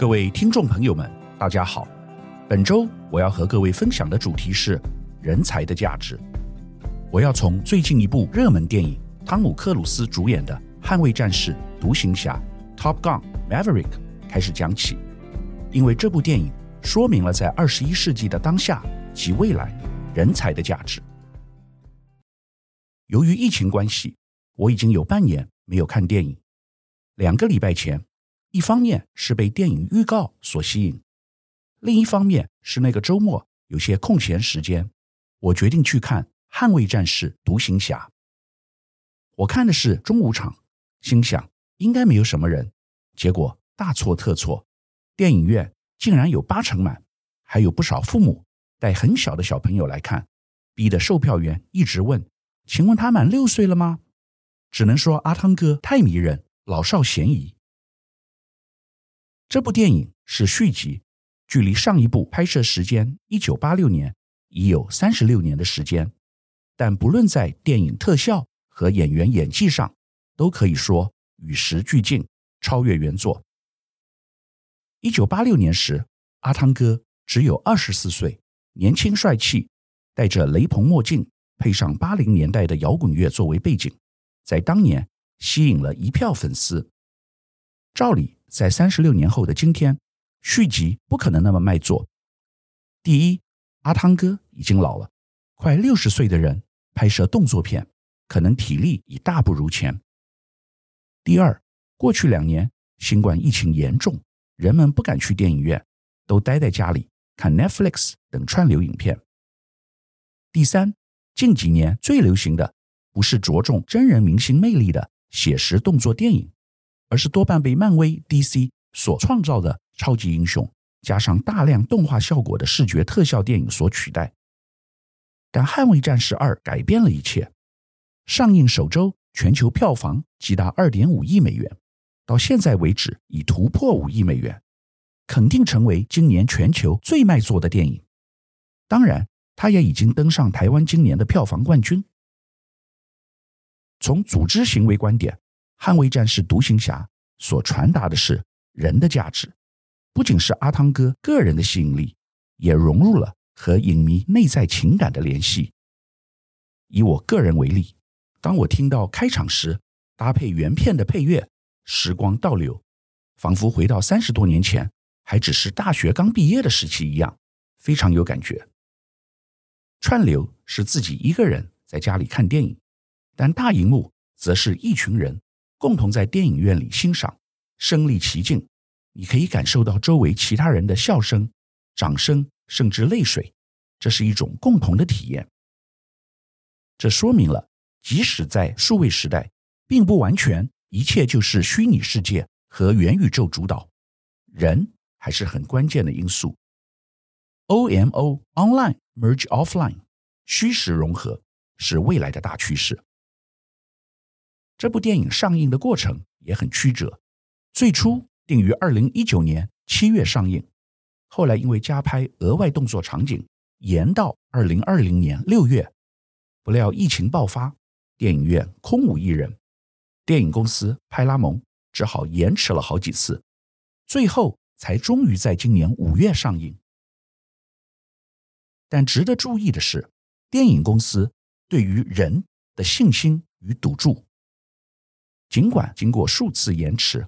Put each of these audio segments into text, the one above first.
各位听众朋友们，大家好。本周我要和各位分享的主题是人才的价值。我要从最近一部热门电影汤姆·克鲁斯主演的《捍卫战士》《独行侠》（Top Gun Maverick） 开始讲起，因为这部电影说明了在二十一世纪的当下及未来人才的价值。由于疫情关系，我已经有半年没有看电影。两个礼拜前，一方面是被电影预告所吸引，另一方面是那个周末有些空闲时间，我决定去看《捍卫战士：独行侠》。我看的是中午场，心想应该没有什么人，结果大错特错，电影院竟然有八成满，还有不少父母带很小的小朋友来看，逼得售票员一直问：“请问他满六岁了吗？”只能说阿汤哥太迷人，老少咸宜。这部电影是续集，距离上一部拍摄时间一九八六年已有三十六年的时间，但不论在电影特效和演员演技上，都可以说与时俱进，超越原作。一九八六年时，阿汤哥只有二十四岁，年轻帅气，戴着雷朋墨镜，配上八零年代的摇滚乐作为背景，在当年吸引了一票粉丝。照理，在三十六年后的今天，续集不可能那么卖座。第一，阿汤哥已经老了，快六十岁的人拍摄动作片，可能体力已大不如前。第二，过去两年新冠疫情严重，人们不敢去电影院，都待在家里看 Netflix 等串流影片。第三，近几年最流行的不是着重真人明星魅力的写实动作电影。而是多半被漫威、DC 所创造的超级英雄，加上大量动画效果的视觉特效电影所取代。但《捍卫战士二》改变了一切，上映首周全球票房即达二点五亿美元，到现在为止已突破五亿美元，肯定成为今年全球最卖座的电影。当然，它也已经登上台湾今年的票房冠军。从组织行为观点。捍卫战士独行侠所传达的是人的价值，不仅是阿汤哥个人的吸引力，也融入了和影迷内在情感的联系。以我个人为例，当我听到开场时搭配原片的配乐，时光倒流，仿佛回到三十多年前，还只是大学刚毕业的时期一样，非常有感觉。串流是自己一个人在家里看电影，但大荧幕则是一群人。共同在电影院里欣赏，身临其境，你可以感受到周围其他人的笑声、掌声，甚至泪水，这是一种共同的体验。这说明了，即使在数位时代，并不完全一切就是虚拟世界和元宇宙主导，人还是很关键的因素。OMO（Online Merge Offline） 虚实融合是未来的大趋势。这部电影上映的过程也很曲折，最初定于二零一九年七月上映，后来因为加拍额外动作场景，延到二零二零年六月。不料疫情爆发，电影院空无一人，电影公司派拉蒙只好延迟了好几次，最后才终于在今年五月上映。但值得注意的是，电影公司对于人的信心与赌注。尽管经过数次延迟，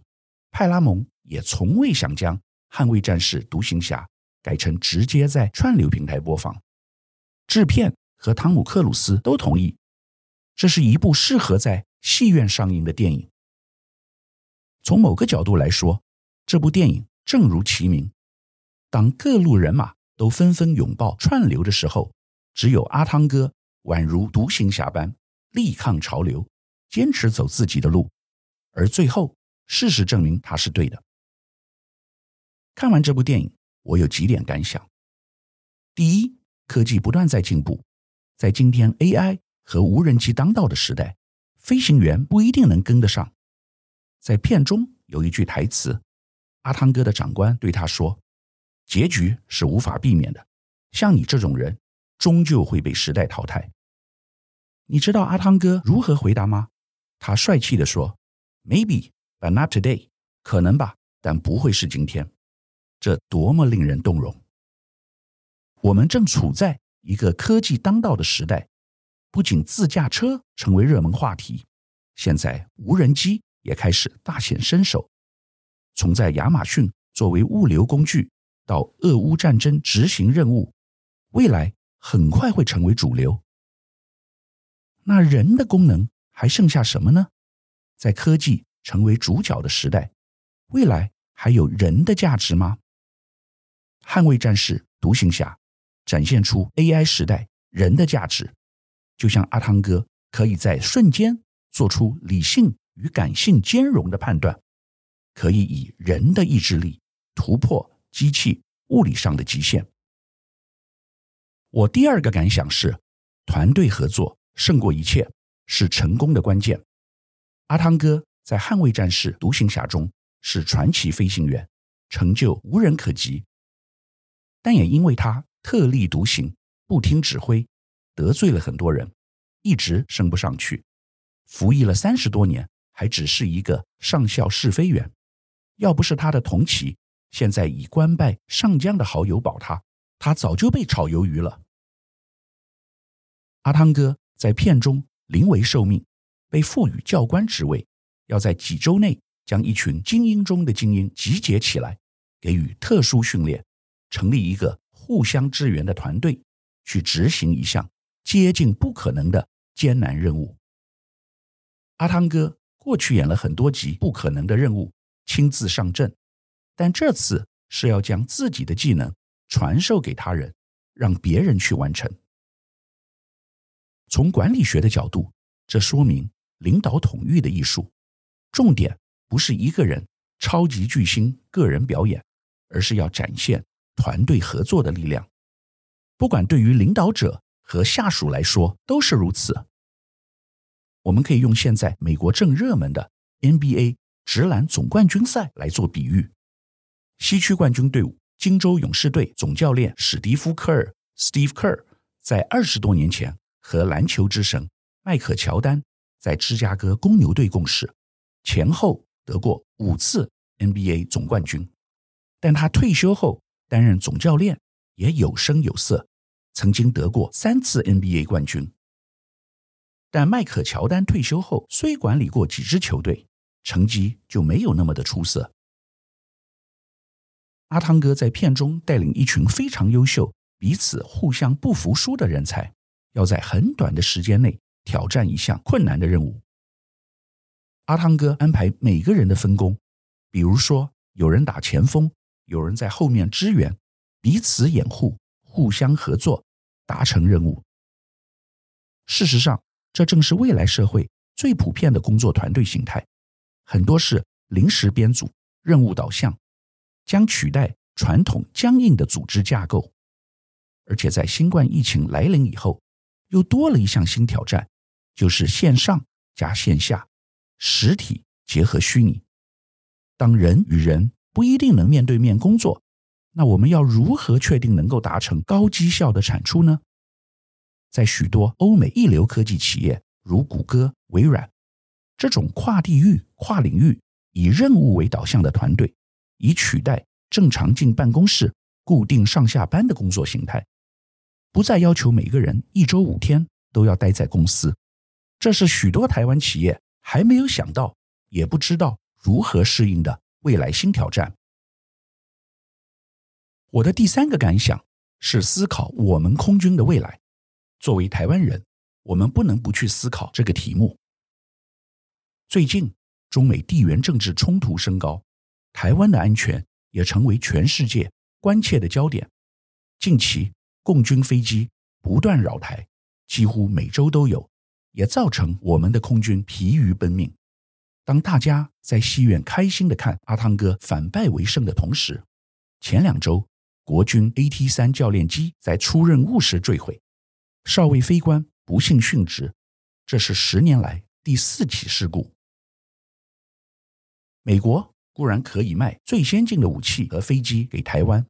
派拉蒙也从未想将《捍卫战士：独行侠》改成直接在串流平台播放。制片和汤姆·克鲁斯都同意，这是一部适合在戏院上映的电影。从某个角度来说，这部电影正如其名，当各路人马都纷纷拥抱串流的时候，只有阿汤哥宛如独行侠般力抗潮流。坚持走自己的路，而最后事实证明他是对的。看完这部电影，我有几点感想：第一，科技不断在进步，在今天 AI 和无人机当道的时代，飞行员不一定能跟得上。在片中有一句台词，阿汤哥的长官对他说：“结局是无法避免的，像你这种人，终究会被时代淘汰。”你知道阿汤哥如何回答吗？他帅气地说：“Maybe, but not today。可能吧，但不会是今天。这多么令人动容！我们正处在一个科技当道的时代，不仅自驾车成为热门话题，现在无人机也开始大显身手。从在亚马逊作为物流工具，到俄乌战争执行任务，未来很快会成为主流。那人的功能还剩下什么呢？在科技成为主角的时代，未来还有人的价值吗？捍卫战士独行侠展现出 AI 时代人的价值，就像阿汤哥可以在瞬间做出理性与感性兼容的判断，可以以人的意志力突破机器物理上的极限。我第二个感想是，团队合作胜过一切，是成功的关键。阿汤哥在《捍卫战士独行侠》中是传奇飞行员，成就无人可及。但也因为他特立独行，不听指挥，得罪了很多人，一直升不上去。服役了三十多年，还只是一个上校试飞员。要不是他的同期，现在以官拜上将的好友保他，他早就被炒鱿鱼了。阿汤哥在片中临危受命，被赋予教官职位，要在几周内将一群精英中的精英集结起来，给予特殊训练，成立一个互相支援的团队，去执行一项接近不可能的艰难任务。阿汤哥过去演了很多集不可能的任务，亲自上阵，但这次是要将自己的技能传授给他人，让别人去完成。从管理学的角度，这说明领导统御的艺术，重点不是一个人超级巨星个人表演，而是要展现团队合作的力量。不管对于领导者和下属来说都是如此。我们可以用现在美国正热门的 NBA 职篮总冠军赛来做比喻。西区冠军队伍金州勇士队总教练史蒂夫·科尔 （Steve Kerr） 在二十多年前。和篮球之神迈克乔丹在芝加哥公牛队共事，前后得过五次 NBA 总冠军。但他退休后担任总教练也有声有色，曾经得过三次 NBA 冠军。但迈克乔丹退休后虽管理过几支球队，成绩就没有那么的出色。阿汤哥在片中带领一群非常优秀、彼此互相不服输的人才。要在很短的时间内挑战一项困难的任务。阿汤哥安排每个人的分工，比如说有人打前锋，有人在后面支援，彼此掩护，互相合作，达成任务。事实上，这正是未来社会最普遍的工作团队形态，很多是临时编组、任务导向，将取代传统僵硬的组织架构。而且在新冠疫情来临以后，又多了一项新挑战，就是线上加线下，实体结合虚拟。当人与人不一定能面对面工作，那我们要如何确定能够达成高绩效的产出呢？在许多欧美一流科技企业，如谷歌、微软，这种跨地域、跨领域以任务为导向的团队，以取代正常进办公室、固定上下班的工作形态。不再要求每个人一周五天都要待在公司，这是许多台湾企业还没有想到，也不知道如何适应的未来新挑战。我的第三个感想是思考我们空军的未来。作为台湾人，我们不能不去思考这个题目。最近中美地缘政治冲突升高，台湾的安全也成为全世界关切的焦点。近期，共军飞机不断扰台，几乎每周都有，也造成我们的空军疲于奔命。当大家在戏院开心的看阿汤哥反败为胜的同时，前两周国军 AT-3 教练机在出任务时坠毁，少尉飞官不幸殉职，这是十年来第四起事故。美国固然可以卖最先进的武器和飞机给台湾，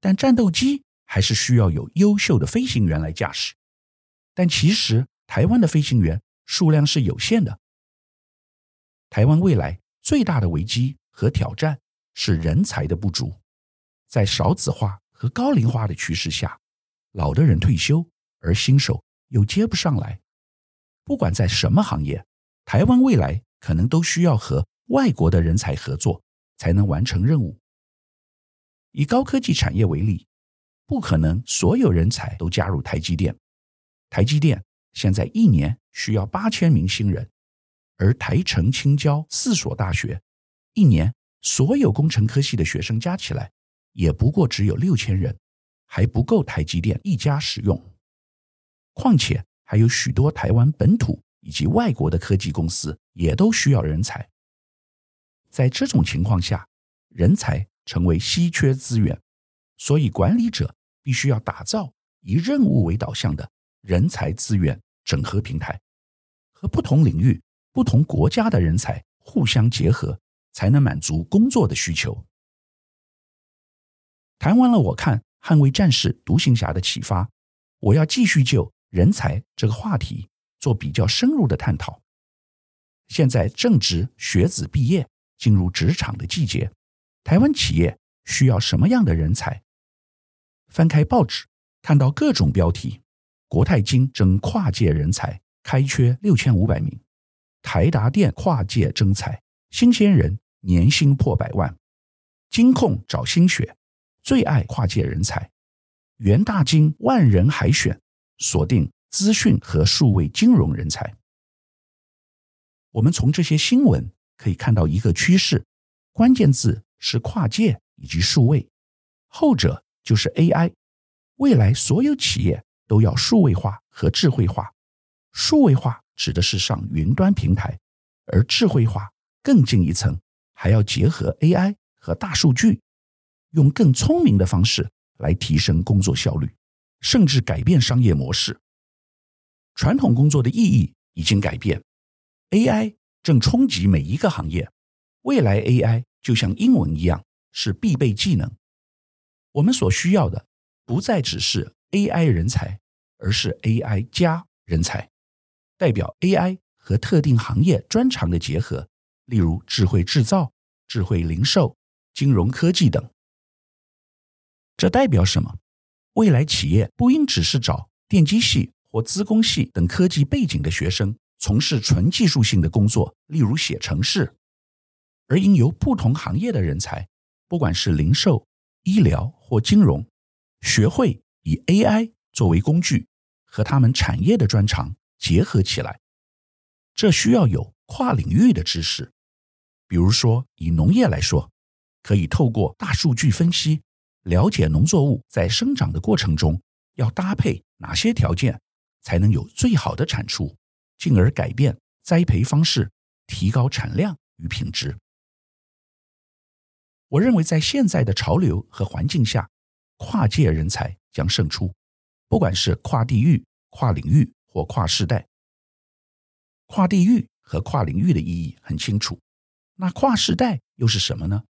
但战斗机。还是需要有优秀的飞行员来驾驶，但其实台湾的飞行员数量是有限的。台湾未来最大的危机和挑战是人才的不足。在少子化和高龄化的趋势下，老的人退休，而新手又接不上来。不管在什么行业，台湾未来可能都需要和外国的人才合作，才能完成任务。以高科技产业为例，不可能所有人才都加入台积电。台积电现在一年需要八千名新人，而台城、青交四所大学一年所有工程科系的学生加起来也不过只有六千人，还不够台积电一家使用。况且还有许多台湾本土以及外国的科技公司也都需要人才。在这种情况下，人才成为稀缺资源，所以管理者必须要打造以任务为导向的。人才资源整合平台，和不同领域、不同国家的人才互相结合，才能满足工作的需求。谈完了，我看《捍卫战士》独行侠的启发，我要继续就人才这个话题做比较深入的探讨。现在正值学子毕业、进入职场的季节，台湾企业需要什么样的人才？翻开报纸，看到各种标题。国泰金征跨界人才，开缺六千五百名；台达电跨界征才，新鲜人年薪破百万；金控找新血，最爱跨界人才；元大金万人海选，锁定资讯和数位金融人才。我们从这些新闻可以看到一个趋势，关键字是跨界以及数位，后者就是 AI。未来所有企业。都要数位化和智慧化。数位化指的是上云端平台，而智慧化更进一层，还要结合 AI 和大数据，用更聪明的方式来提升工作效率，甚至改变商业模式。传统工作的意义已经改变，AI 正冲击每一个行业。未来 AI 就像英文一样，是必备技能。我们所需要的不再只是。AI 人才，而是 AI 加人才，代表 AI 和特定行业专长的结合，例如智慧制造、智慧零售、金融科技等。这代表什么？未来企业不应只是找电机系或资工系等科技背景的学生从事纯技术性的工作，例如写程式，而应由不同行业的人才，不管是零售、医疗或金融，学会。以 AI 作为工具，和他们产业的专长结合起来，这需要有跨领域的知识。比如说，以农业来说，可以透过大数据分析，了解农作物在生长的过程中要搭配哪些条件，才能有最好的产出，进而改变栽培方式，提高产量与品质。我认为，在现在的潮流和环境下，跨界人才。将胜出，不管是跨地域、跨领域或跨世代。跨地域和跨领域的意义很清楚，那跨世代又是什么呢？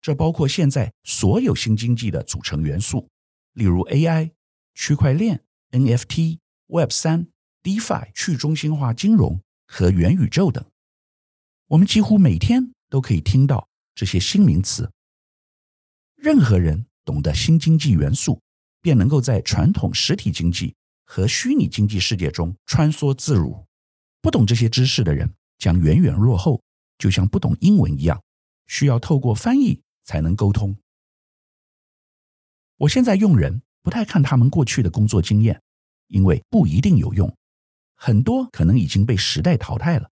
这包括现在所有新经济的组成元素，例如 AI、区块链、NFT、Web 三、DeFi、去中心化金融和元宇宙等。我们几乎每天都可以听到这些新名词。任何人懂得新经济元素，便能够在传统实体经济和虚拟经济世界中穿梭自如。不懂这些知识的人将远远落后，就像不懂英文一样，需要透过翻译才能沟通。我现在用人不太看他们过去的工作经验，因为不一定有用，很多可能已经被时代淘汰了。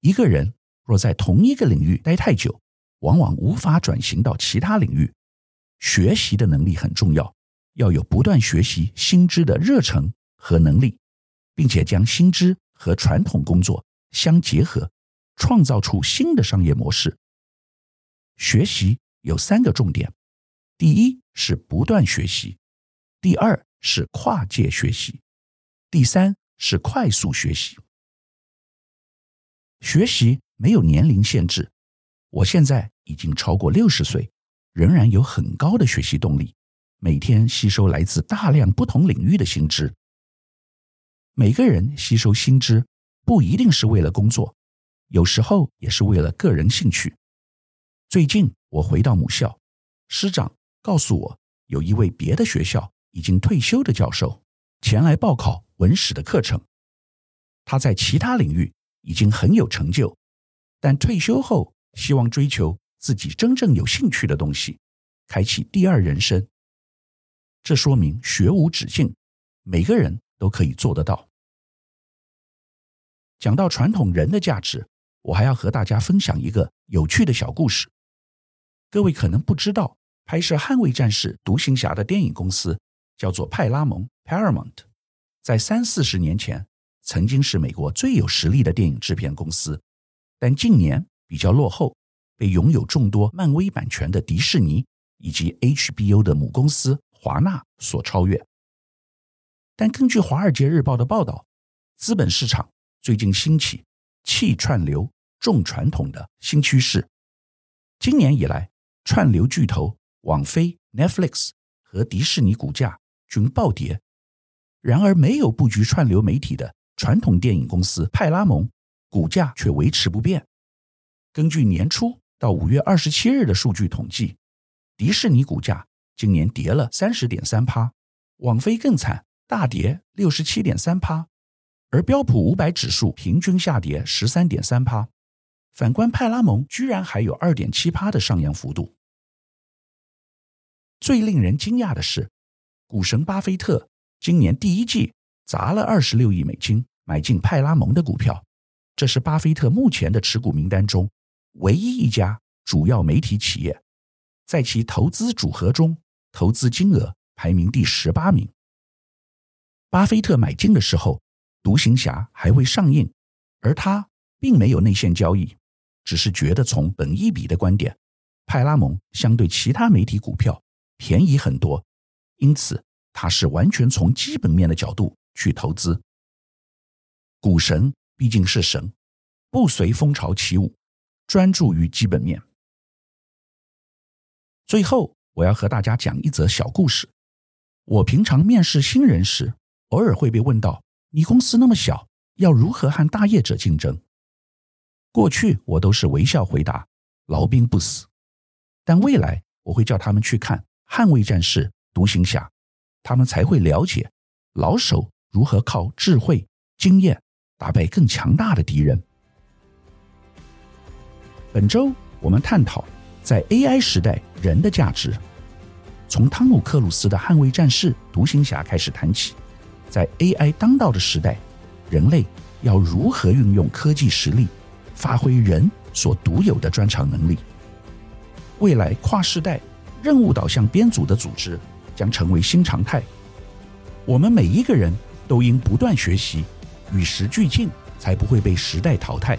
一个人若在同一个领域待太久，往往无法转型到其他领域。学习的能力很重要，要有不断学习新知的热忱和能力，并且将新知和传统工作相结合，创造出新的商业模式。学习有三个重点：第一是不断学习，第二是跨界学习，第三是快速学习。学习没有年龄限制，我现在已经超过六十岁。仍然有很高的学习动力，每天吸收来自大量不同领域的新知。每个人吸收新知不一定是为了工作，有时候也是为了个人兴趣。最近我回到母校，师长告诉我，有一位别的学校已经退休的教授前来报考文史的课程。他在其他领域已经很有成就，但退休后希望追求自己真正有兴趣的东西，开启第二人生。这说明学无止境，每个人都可以做得到。讲到传统人的价值，我还要和大家分享一个有趣的小故事。各位可能不知道，拍摄《捍卫战士》独行侠的电影公司叫做派拉蒙 （Paramount），在三四十年前曾经是美国最有实力的电影制片公司，但近年比较落后，被拥有众多漫威版权的迪士尼以及 HBO 的母公司华纳所超越。但根据《华尔街日报》的报道，资本市场最近兴起弃串流、重传统的新趋势。今年以来，串流巨头网飞、Netflix 和迪士尼股价均暴跌。然而，没有布局串流媒体的传统电影公司派拉蒙股价却维持不变。根据年初到五月二十七日的数据统计，迪士尼股价今年跌了三十点三趴，网飞更惨，大跌六十七点三趴。而标普五百指数平均下跌十三点三趴，反观派拉蒙居然还有二点七趴的上扬幅度。最令人惊讶的是，股神巴菲特今年第一季砸了二十六亿美金买进派拉蒙的股票，这是巴菲特目前的持股名单中唯一一家主要媒体企业，在其投资组合中投资金额排名第十八名。巴菲特买进的时候，独行侠还未上映，而他并没有内线交易，只是觉得从本益比的观点，派拉蒙相对其他媒体股票便宜很多，因此他是完全从基本面的角度去投资。股神毕竟是神，不随风潮起舞，专注于基本面。最后，我要和大家讲一则小故事。我平常面试新人时，偶尔会被问到。你公司那么小，要如何和大业者竞争？过去我都是微笑回答，老兵不死。但未来我会叫他们去看《捍卫战士》《独行侠》，他们才会了解老手如何靠智慧、经验打败更强大的敌人。本周我们探讨在 AI 时代人的价值，从汤姆·克鲁斯的《捍卫战士》《独行侠》开始谈起。在 AI 当道的时代，人类要如何运用科技实力，发挥人所独有的专长能力？未来跨世代、任务导向编组的组织将成为新常态。我们每一个人都应不断学习，与时俱进，才不会被时代淘汰。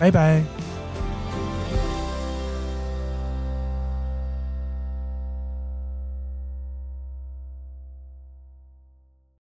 拜拜。